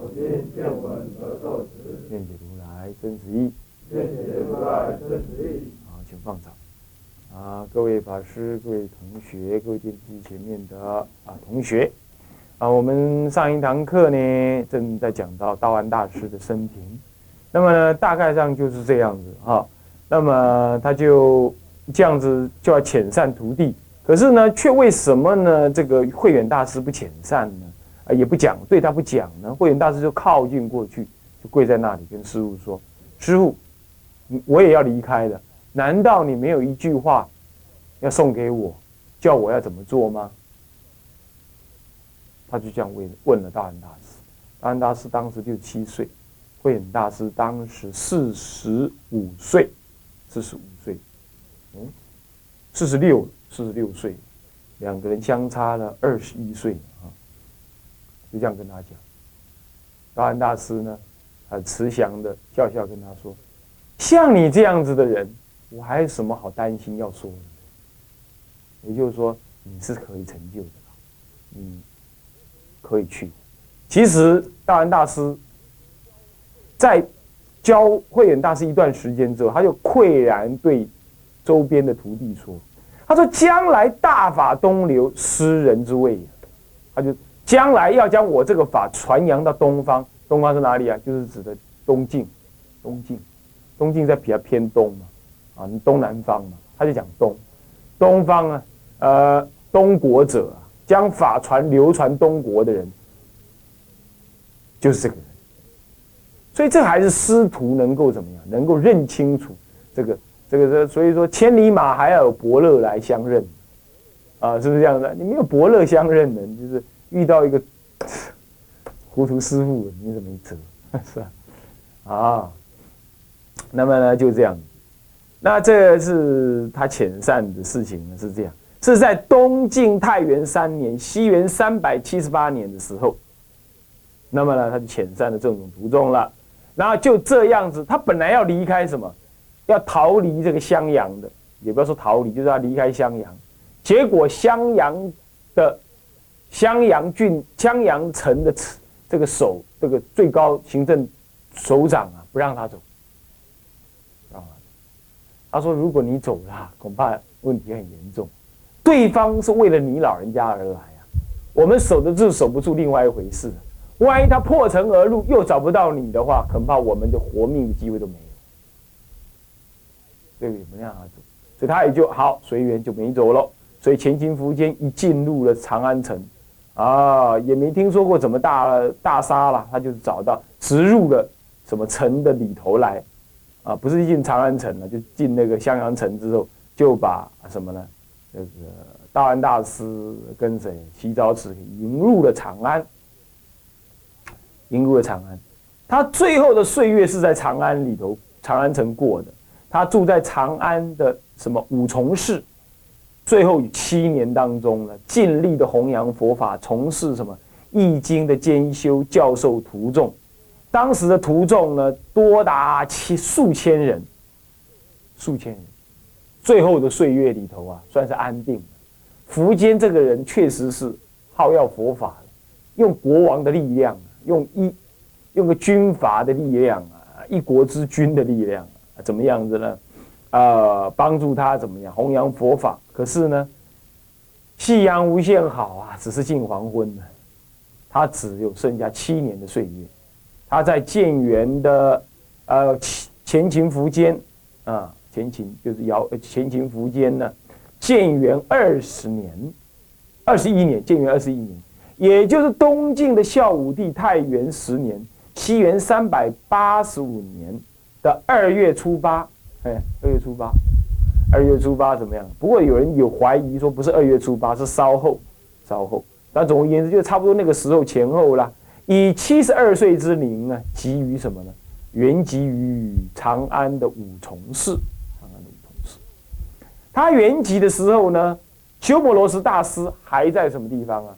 我今见闻得受持，愿解如来真实义。愿解如来真实义。好，请放掌。啊，各位法师、各位同学、各位电视机前面的啊同学，啊，我们上一堂课呢正在讲到道安大师的生平，那么呢大概上就是这样子哈、那么他就这样子就要遣散徒弟，可是呢却为什么呢这个慧远大师不遣散呢？啊，也不讲对他不讲呢？慧远大师就靠近过去，就跪在那里跟师傅说：“师傅，我也要离开了。”难道你没有一句话要送给我，叫我要怎么做吗？他就这样问问了大安大师。大安大师当时六七岁，慧远大师当时四十五岁，四十五岁，嗯，四十六，四十六岁，两个人相差了二十一岁，就这样跟他讲。大安大师呢，很慈祥的笑笑跟他说：“像你这样子的人。”我还有什么好担心要说的？也就是说，你是可以成就的，你可以去。其实大安大师在教慧远大师一段时间之后，他就喟然对周边的徒弟说：“他说将来大法东流，施人之位。”他就将来要将我这个法传扬到东方。东方是哪里啊？就是指的东晋。东晋，东晋在比较偏东嘛。啊，东南方嘛，他就讲东，东方啊，呃，东国者，将法传流传东国的人，就是这个人。所以这还是师徒能够怎么样，能够认清楚这个这个这，所以说千里马还要有伯乐来相认，啊，是不是这样的？你没有伯乐相认的，就是遇到一个糊涂师傅，你怎么没辙？是吧？啊，那么呢，就这样。那这是他遣散的事情呢，是这样，是在东晋太元三年（西元三百七十八年）的时候，那么呢，他就遣散了这种途中了。然后就这样子，他本来要离开什么，要逃离这个襄阳的，也不要说逃离，就是要离开襄阳。结果襄阳的襄阳郡、襄阳城的这个首，这个最高行政首长啊，不让他走啊。他说：“如果你走了，恐怕问题很严重。对方是为了你老人家而来啊，我们守得住守不住，另外一回事。万一他破城而入，又找不到你的话，恐怕我们的活命的机会都没有。对不对？不让他走，所以他也就好随缘就没走了。所以前秦苻坚一进入了长安城，啊，也没听说过怎么大大杀了，他就找到直入了什么城的里头来。”啊，不是进长安城了，就进那个襄阳城之后，就把什么呢？这个道安大师跟谁齐昭慈引入了长安，引入了长安。他最后的岁月是在长安里头，长安城过的。他住在长安的什么五重寺，最后七年当中呢，尽力的弘扬佛法，从事什么易经的兼修，教授徒众。当时的徒众呢，多达七数千人，数千人。最后的岁月里头啊，算是安定。苻坚这个人确实是好要佛法，用国王的力量，用一用个军阀的力量啊，一国之君的力量，怎么样子呢？啊，帮助他怎么样弘扬佛法？可是呢，夕阳无限好啊，只是近黄昏了。他只有剩下七年的岁月。他在建元的，呃前秦苻坚，啊前秦就是尧前秦苻坚呢，建元二十年，二十一年，建元二十一年，也就是东晋的孝武帝太元十年，西元三百八十五年的二月初八，哎，二月初八，二月初八怎么样？不过有人有怀疑说不是二月初八，是稍后，稍后。但总而言之，就差不多那个时候前后啦。以七十二岁之龄呢，集于什么呢？原籍于长安的五重寺。长安的五重寺，他原籍的时候呢，鸠摩罗什大师还在什么地方啊？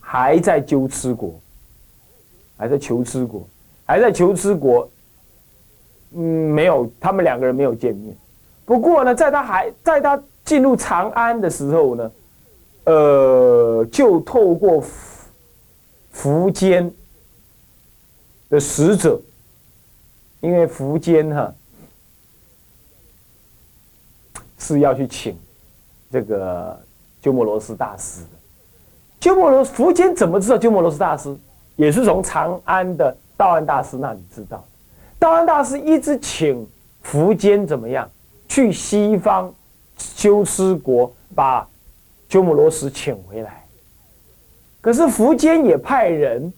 还在鸠兹国，还在求兹国，还在求兹国。嗯，没有，他们两个人没有见面。不过呢，在他还在他进入长安的时候呢，呃，就透过苻坚的使者，因为苻坚哈是要去请这个鸠摩罗什大师的。鸠摩罗苻坚怎么知道鸠摩罗什大师？也是从长安的道安大师那里知道。道安大师一直请苻坚怎么样去西方鸠兹国把鸠摩罗什请回来。可是苻坚也派人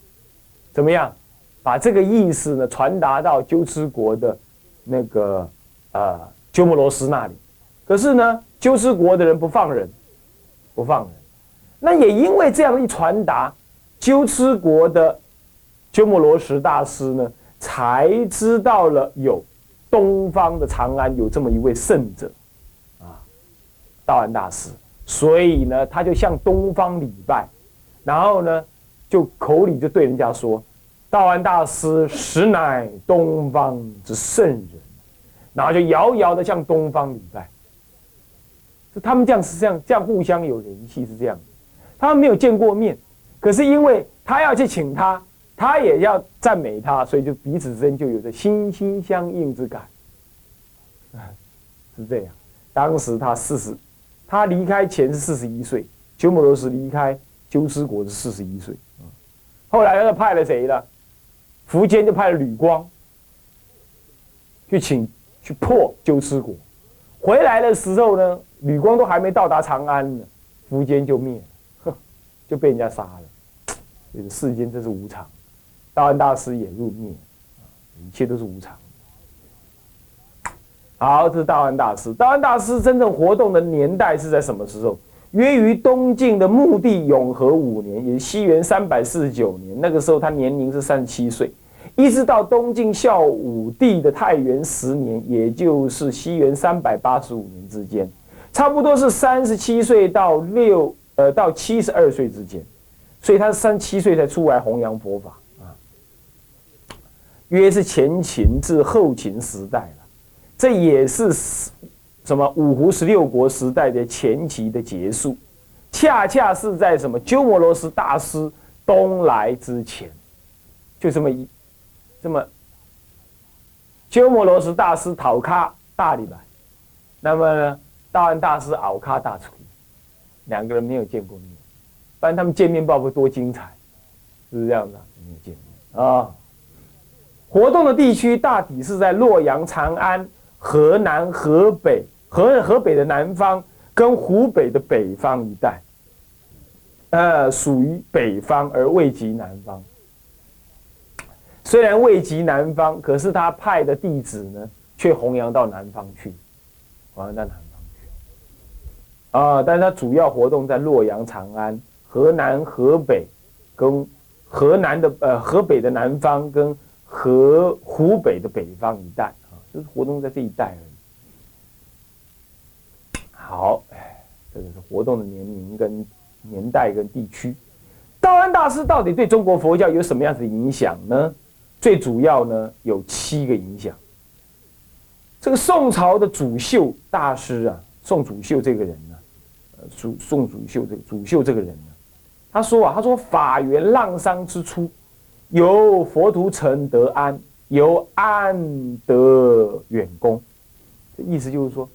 怎么样把这个意思呢传达到鸠兹国的那个呃鸠摩罗什那里。可是呢，鸠兹国的人不放人，不放人。那也因为这样一传达，鸠兹国的鸠摩罗什大师呢。才知道了有东方的长安有这么一位圣者，啊，道安大师，所以呢，他就向东方礼拜，然后呢，就口里就对人家说，道安大师实乃东方之圣人，然后就遥遥的向东方礼拜。就他们这样是这样，这样互相有联系是这样，他们没有见过面，可是因为他要去请他。他也要赞美他，所以就彼此之间就有着心心相印之感，是这样。当时他四十，他离开前是四十一岁，鸠摩罗什离开鸠兹国是四十一岁。后来他派了谁呢？苻坚就派了吕光去请去破鸠兹国。回来的时候呢，吕光都还没到达长安呢，苻坚就灭了，就被人家杀了。这个世间真是无常。道安大师也入灭，一切都是无常。好，这是道安大师。道安大师真正活动的年代是在什么时候？约于东晋的穆帝永和五年，也是西元三百四十九年。那个时候他年龄是三十七岁，一直到东晋孝武帝的太元十年，也就是西元三百八十五年之间，差不多是三十七岁到六呃到七十二岁之间。所以他三十七岁才出来弘扬佛法。约是前秦至后秦时代了，这也是什么五胡十六国时代的前期的结束，恰恰是在什么鸠摩罗什大师东来之前，就这么一这么鸠摩罗什大师讨咖大礼拜，那么呢，道安大师熬咖大厨，两个人没有见过面，不然他们见面报会多精彩，是不是这样的？没有见面啊。活动的地区大体是在洛阳、长安、河南、河北、河河北的南方跟湖北的北方一带，呃，属于北方而未及南方。虽然未及南方，可是他派的弟子呢，却弘扬到南方去，弘扬到南方去。啊，但是他主要活动在洛阳、长安、河南、河北跟河南的呃河北的南方跟。和湖北的北方一带啊，就是活动在这一带而已。好，这个是活动的年龄跟年代跟地区。道安大师到底对中国佛教有什么样子的影响呢？最主要呢有七个影响。这个宋朝的祖秀大师啊，宋祖秀这个人呢，呃，宋宋祖秀这个祖秀这个人呢，他说啊，他说法源浪商之初。由佛图成得安，由安得远功。这意思就是说，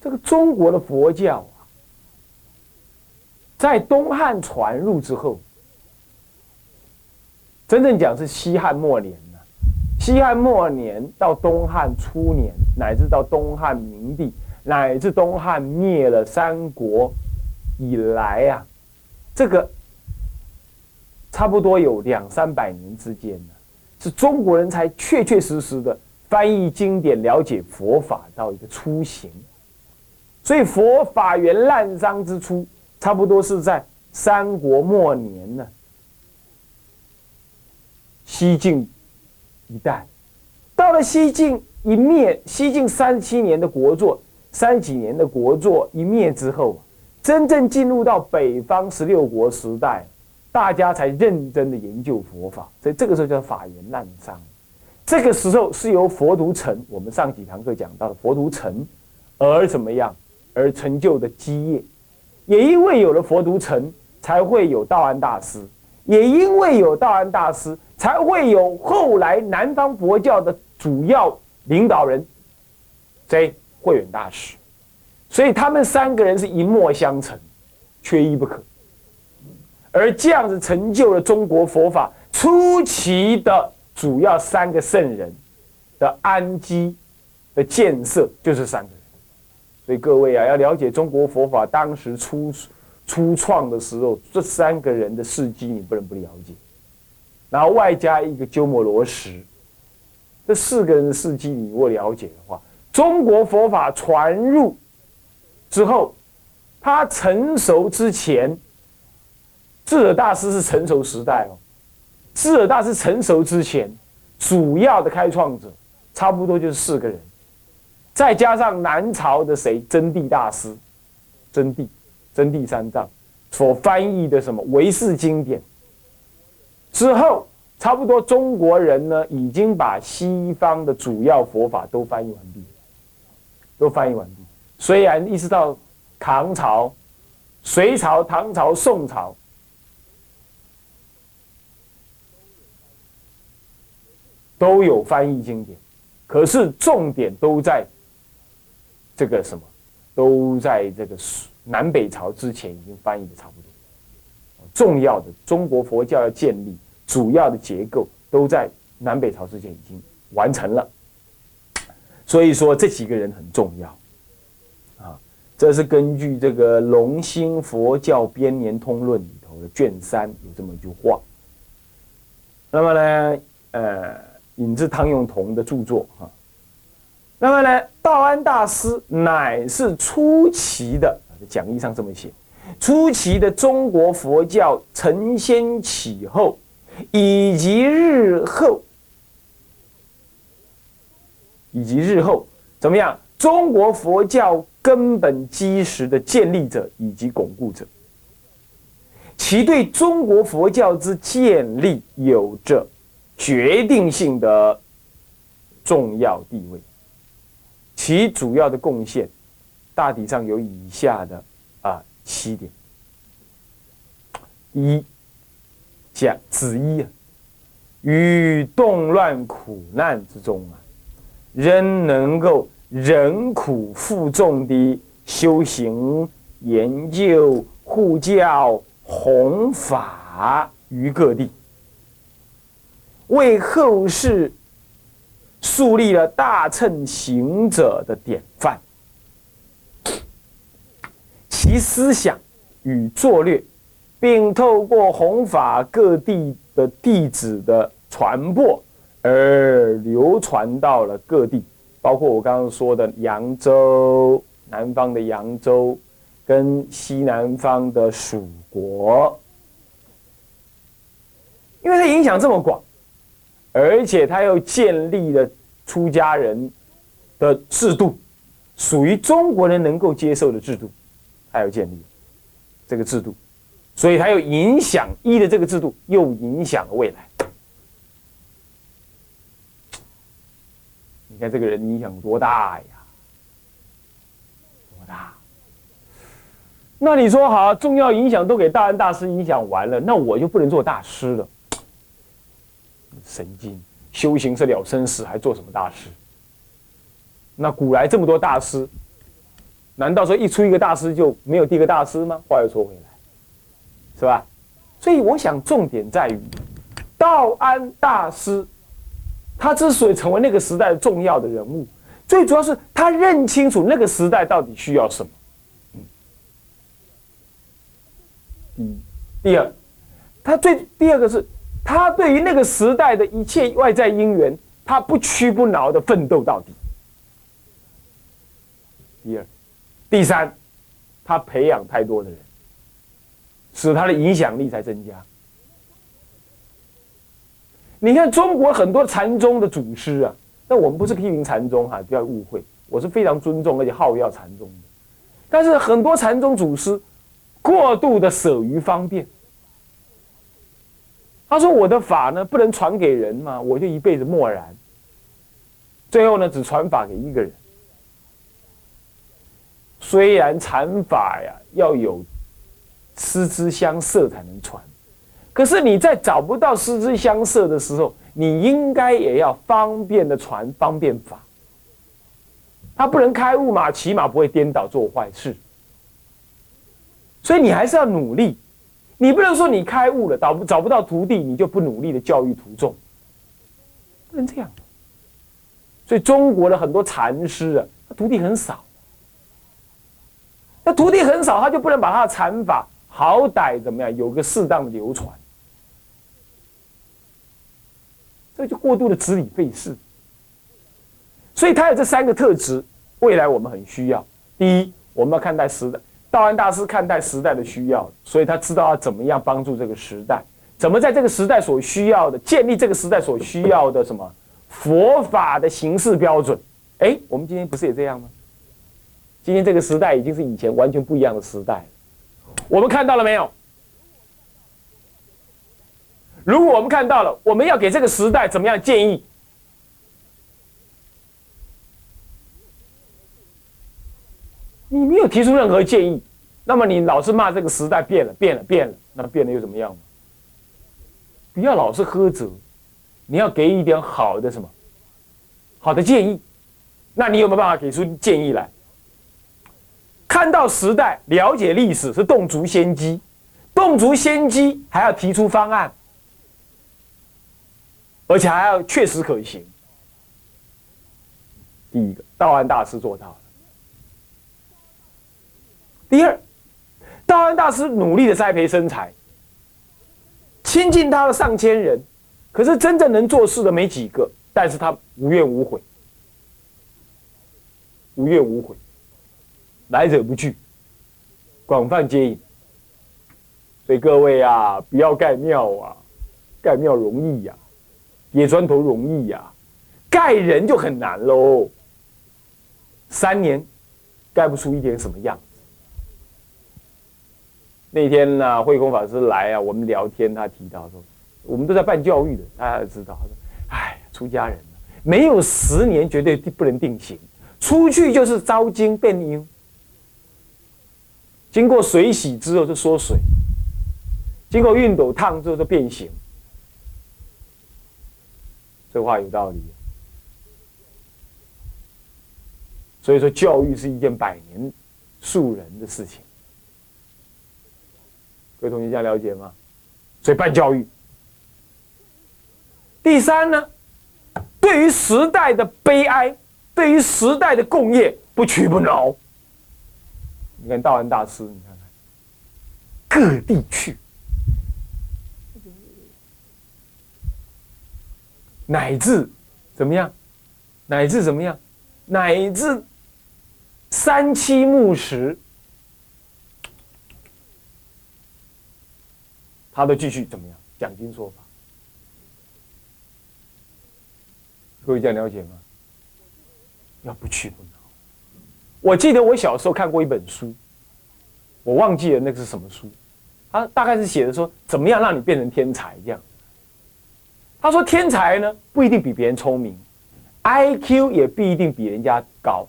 这个中国的佛教啊，在东汉传入之后，真正讲是西汉末年呢。西汉末年到东汉初年，乃至到东汉明帝，乃至东汉灭了三国以来啊，这个。差不多有两三百年之间呢，是中国人才确确实实的翻译经典、了解佛法到一个初形。所以佛法源滥觞之初，差不多是在三国末年呢，西晋一代，到了西晋一灭，西晋三七年的国祚，三几年的国祚一灭之后，真正进入到北方十六国时代，大家才认真的研究佛法，所以这个时候叫法言滥觞。这个时候是由佛图澄，我们上几堂课讲到的佛图澄，而怎么样？而成就的基业，也因为有了佛图澄，才会有道安大师，也因为有道安大师，才会有后来南方佛教的主要领导人，谁慧远大师，所以他们三个人是一脉相承，缺一不可，而这样子成就了中国佛法初期的。主要三个圣人的安基的建设就是三个人，所以各位啊，要了解中国佛法当时初初创的时候，这三个人的事迹你不能不了解，然后外加一个鸠摩罗什，这四个人的事迹你如果了解的话，中国佛法传入之后，它成熟之前，智者大师是成熟时代哦。智者大师成熟之前，主要的开创者差不多就是四个人，再加上南朝的谁真谛大师，真谛真谛三藏所翻译的什么唯识经典，之后差不多中国人呢已经把西方的主要佛法都翻译完毕，都翻译完毕。虽然一直到唐朝、隋朝、唐朝、宋朝。都有翻译经典，可是重点都在这个什么，都在这个南北朝之前已经翻译的差不多。重要的中国佛教要建立，主要的结构都在南北朝之前已经完成了。所以说这几个人很重要啊，这是根据这个《龙兴佛教编年通论》里头的卷三有这么一句话。那么呢，呃。引自汤用彤的著作哈，那么呢，道安大师乃是初期的讲义上这么写，初期的中国佛教承先启后，以及日后，以及日后怎么样？中国佛教根本基石的建立者以及巩固者，其对中国佛教之建立有着。决定性的重要地位，其主要的贡献大体上有以下的啊七点：一讲子一啊，于动乱苦难之中啊，仍能够忍苦负重的修行、研究、护教、弘法于各地。为后世树立了大乘行者的典范，其思想与作略，并透过弘法各地的弟子的传播而流传到了各地，包括我刚刚说的扬州，南方的扬州，跟西南方的蜀国，因为它影响这么广。而且他又建立了出家人的制度，属于中国人能够接受的制度，他又建立这个制度，所以他又影响一的这个制度，又影响了未来。你看这个人影响多大呀？多大？那你说好，重要影响都给大安大师影响完了，那我就不能做大师了？神经修行是了生死，还做什么大师？那古来这么多大师，难道说一出一个大师就没有第二个大师吗？话又说回来，是吧？所以我想重点在于道安大师，他之所以成为那个时代重要的人物，最主要是他认清楚那个时代到底需要什么。嗯，第二，他最第二个是。他对于那个时代的一切外在因缘，他不屈不挠的奋斗到底。第二，第三，他培养太多的人，使他的影响力才增加。你看中国很多禅宗的祖师啊，那我们不是批评禅宗哈，不要误会，我是非常尊重而且好要禅宗的。但是很多禅宗祖师过度的舍于方便，他说我的法呢不能传给人嘛，我就一辈子默然，最后呢只传法给一个人。虽然禅法呀要有师之相摄才能传。可是你在找不到师之相摄的时候，你应该也要方便的传方便法。他不能开悟嘛，起码不会颠倒做坏事。所以你还是要努力，你不能说你开悟了找不找不到徒弟，你就不努力的教育徒众，不能这样。所以中国的很多禅师啊，他徒弟很少，那徒弟很少，他就不能把他的禅法好歹怎么样有个适当的流传。这就过度的执理费事，所以他有这三个特质，未来我们很需要。第一，我们要看待时代，道安大师看待时代的需要，所以他知道要怎么样帮助这个时代，怎么在这个时代所需要的建立这个时代所需要的什么佛法的形式标准。哎，我们今天不是也这样吗？今天这个时代已经是以前完全不一样的时代，我们看到了没有？如果我们看到了，我们要给这个时代怎么样建议？你没有提出任何建议，那么你老是骂这个时代变了，变了，变了，那变了又怎么样？不要老是呵责，你要给一点好的什么好的建议？那你有没有办法给出建议来？看到时代，了解历史是动足先机，动足先机还要提出方案。而且还要确实可行。第一个，道安大师做到了。第二，道安大师努力的栽培生财，亲近他的上千人，可是真正能做事的没几个，但是他无怨无悔，无怨无悔，来者不拒，广泛接引。所以各位啊，不要盖庙啊，盖庙容易呀。叠砖头容易呀，盖人就很难喽。三年盖不出一点什么样。那天呢，慧空法师来啊，我们聊天，他提到说，我们都在办教育的，大家知道。他说：“哎，出家人没有十年绝对不能定型，出去就是招精变阴，经过水洗之后就缩水，经过熨斗烫之后就变形。”这话有道理，所以说教育是一件百年树人的事情。各位同学，这样了解吗？所以办教育。第三呢，对于时代的悲哀，对于时代的共业，不屈不挠。你看道安大师，你看看各地去。乃至怎么样？乃至怎么样？乃至三七木石，他都继续怎么样讲经说法？各位这样了解吗？要不去不挠。我记得我小时候看过一本书，我忘记了那个是什么书，他大概是写的说怎么样让你变成天才这样。他说：“天才呢，不一定比别人聪明，I Q 也不一定比人家高。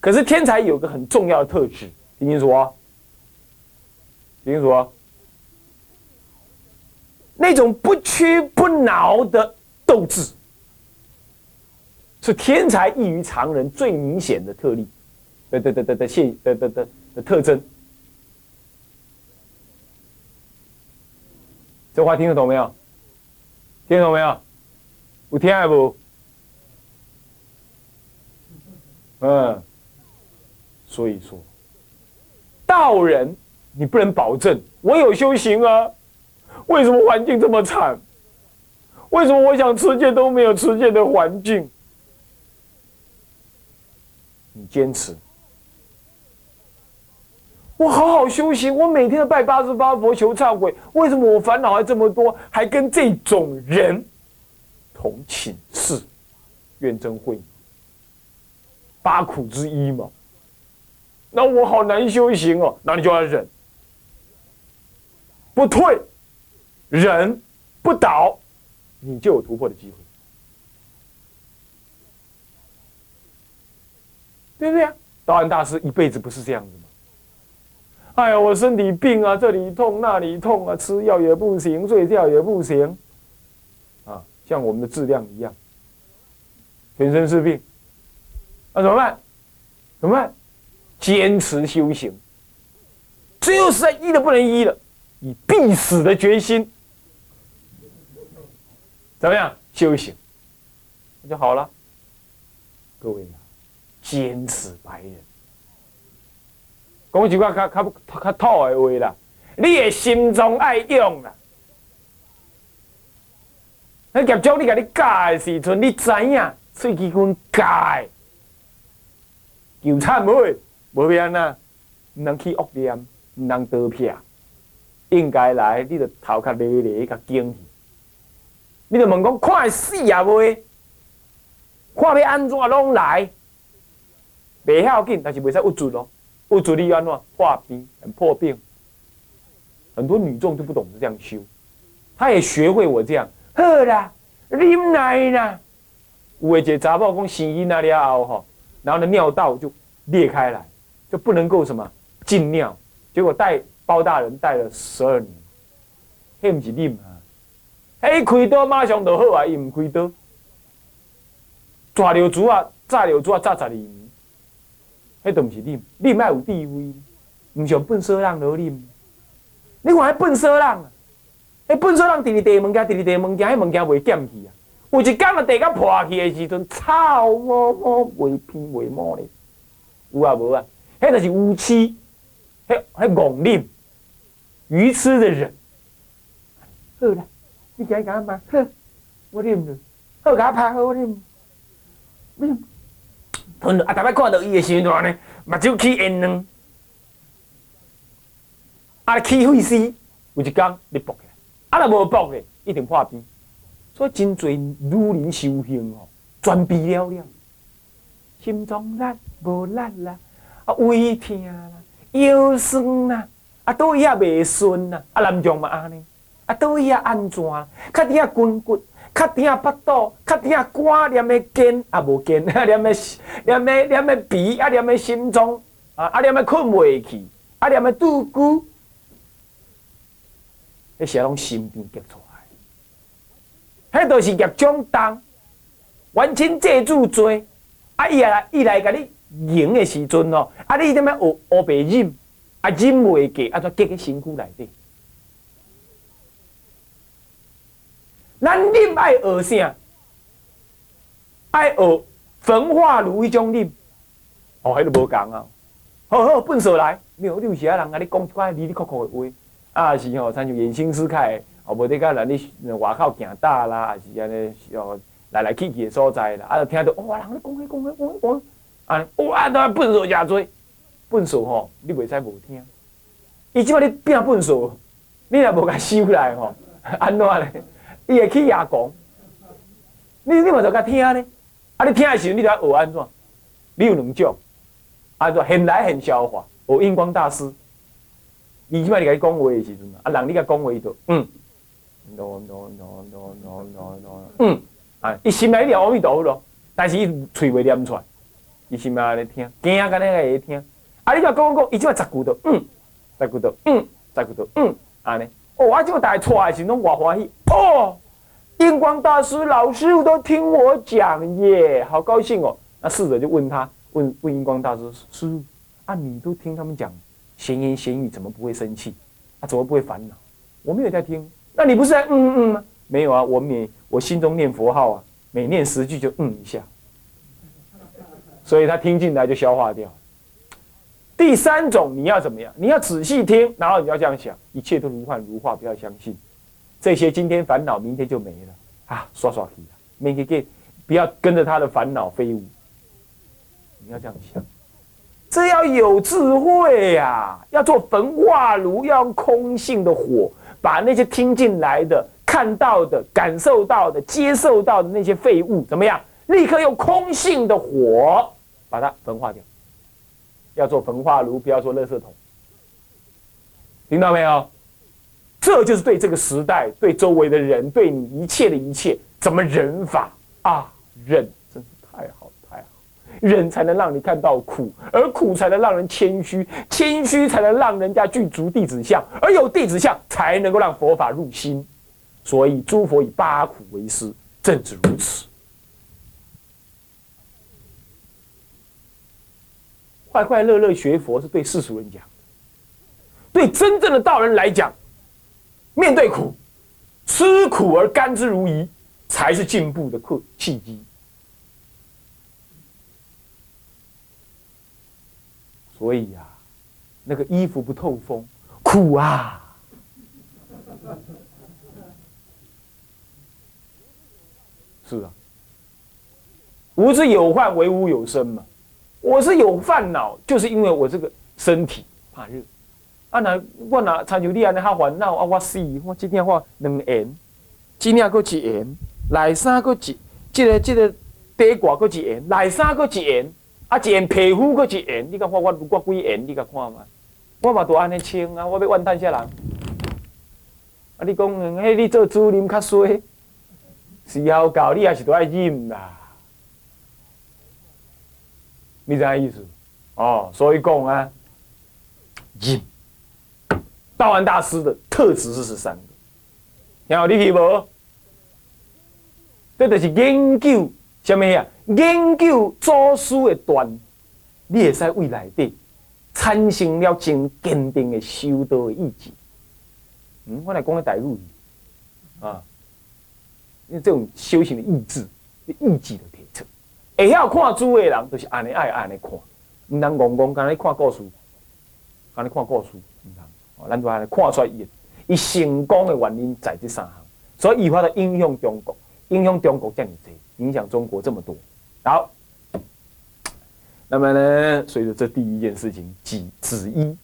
可是天才有个很重要的特质，听清楚啊！听清楚啊！那种不屈不挠的斗志，是天才异于常人最明显的特例，的的的的的现的的的的特征。这话听得懂没有？”听懂没有？有听还不？嗯，所以说，道人你不能保证我有修行啊？为什么环境这么惨？为什么我想持戒都没有持戒的环境？你坚持。我好好修行，我每天都拜八十八佛求忏悔。为什么我烦恼还这么多？还跟这种人同寝室，愿真会八苦之一嘛。那我好难修行哦，那你就要忍，不退，忍不倒，你就有突破的机会，对不对啊？道安大师一辈子不是这样子吗？哎呀，我身体病啊，这里痛那里痛啊，吃药也不行，睡觉也不行，啊，像我们的质量一样，全身是病，那怎么办？怎么办？坚持修行，只有实在医的不能医了，以必死的决心，怎么样修行，那就好了。各位啊，坚持白人。讲一句较较较较土的话啦，你的心中爱用啦。那业主你甲你教的时阵，你知影喙齿分教，就惨袂，无变啊，毋通去恶念，毋通得撇，应该来，你着头壳咧咧甲惊去。你着问讲，看会死啊袂？看要安怎拢来，袂要紧，但是袂使误准咯。不足力安怎？化冰破病，很多女众就不懂得这样修，她也学会我这样，好啦，啉奶啦。有一个查某讲生婴那了后吼，然后呢尿道就裂开来，就不能够什么进尿，结果带包大人带了十二年，迄唔是啉啊，迄开刀马上就好啊，伊唔开刀，抓流珠啊，炸流珠啊，炸十二年。迄都毋是啉，啉爱有智慧，毋像笨蛇人落啉。你看迄笨蛇人，迄笨蛇人伫伫地物件，伫伫地物件，迄物件袂减去啊。有一工啊，地甲破去的时阵，草摸摸袂偏袂摸咧。有啊无啊？迄就是乌痴，迄迄戆啉，愚痴的人。好啦，你今甲嘛？好，我啉了。好，甲拍好，我啉。啉。吞啊！逐摆看到伊的时阵呢，目睭起烟呢，啊起血丝，有一工你搏起，啊若无搏的，一定破病。所以真侪女人修行哦，全闭了了，心中力无力啦，啊胃疼啦，腰酸啦，啊倒也袂顺啦，啊男将嘛安尼，啊倒也安怎，较底啊筋骨。较疼腹肚，较疼肝，念的肩啊无肩，啊 念的念的念的鼻，啊念的心脏，啊啊念的困袂去，啊念的肚骨，迄些拢心病结出来，迄都是业障重，完全借助罪，啊伊来伊来甲你赢的时阵哦，啊你点么学学白忍，啊忍袂过，啊则结喺身躯内底。咱啉爱学啥？爱学焚化炉迄种啉，哦，迄都无共啊！好好笨手来，没有，你有时啊人甲你讲一寡离离酷酷的话，啊是吼，参像言兴思开，哦，无得甲人你外口行大啦，啊是安尼哦来来去去的所在啦，啊，听到哇，人咧讲迄讲迄讲。讲，啊，哇，都笨手真多，笨手吼，你袂使无听，伊即摆你变笨手，你若无甲收来吼，安怎咧？伊会去牙讲，你你嘛就甲听呢？啊，你听的时候，你就要学安怎？你有两种，安怎现来现消化？学印光大师，伊即摆你甲伊讲话的时阵，啊，人你甲讲话伊就嗯，no no no no no no no，嗯，啊，伊心内念阿弥陀佛咯，但是伊喙袂念出来，伊心内安尼听，惊啊，个会听。啊，你甲讲讲，伊即摆十句都嗯，十句都嗯，十句都嗯，安尼。哦，啊，即摆大出来时拢偌欢喜。哦，印光大师老师傅都听我讲耶，好高兴哦。那侍者就问他，问问印光大师师傅，啊，你都听他们讲闲言闲语，怎么不会生气？啊，怎么不会烦恼？我没有在听，那你不是在嗯嗯吗？没有啊，我每我心中念佛号啊，每念十句就嗯一下，所以他听进来就消化掉。第三种你要怎么样？你要仔细听，然后你要这样想，一切都如幻如化，不要相信。这些今天烦恼，明天就没了啊！刷刷题了，明天给不要跟着他的烦恼飞舞。你要这样想，这要有智慧呀！要做焚化炉，要用空性的火，把那些听进来的看到的、感受到的、接受到的那些废物，怎么样？立刻用空性的火把它焚化掉。要做焚化炉，不要做垃圾桶。听到没有？这就是对这个时代、对周围的人、对你一切的一切，怎么忍法啊？忍真是太好太好，忍才能让你看到苦，而苦才能让人谦虚，谦虚才能让人家具足弟子相，而有弟子相才能够让佛法入心。所以诸佛以八苦为师，正是如此。快快乐乐学佛是对世俗人讲，对真正的道人来讲，面对苦，吃苦而甘之如饴，才是进步的契契机。所以呀，那个衣服不透风，苦啊！是啊，无之有患，为无有生嘛。我是有烦恼，就是因为我这个身体怕热。啊，那我那参像你安尼哈烦恼啊，我死，我今天话两言，今天搁一言，内衫搁一，这个这个底褂搁一言，内衫搁一言，啊，一言皮肤搁一言，你甲我我我几言？你甲看嘛？我嘛都安尼穿啊，我要怨叹啥人？啊，你讲，迄你做主任较衰，时候到你也是都爱忍啦。你知意思？哦，所以讲啊，忍。道安大师的特质是十三个，听好你听无？这就是研究什么呀？研究祖师的段，你会使未来的产生了真坚定的修道的意志。嗯，我来讲个大陆语啊，因为这种修行的意志、意志的。会晓看书的人，就是安尼爱安尼看，唔通戆戆干尼看故事，干尼看故事，唔通。哦，咱就安尼看出来，伊伊成功的原因在这三项，所以伊发的影响中国，影响中国这么多，影响中国这么多。好，那么呢，随着这第一件事情，几子一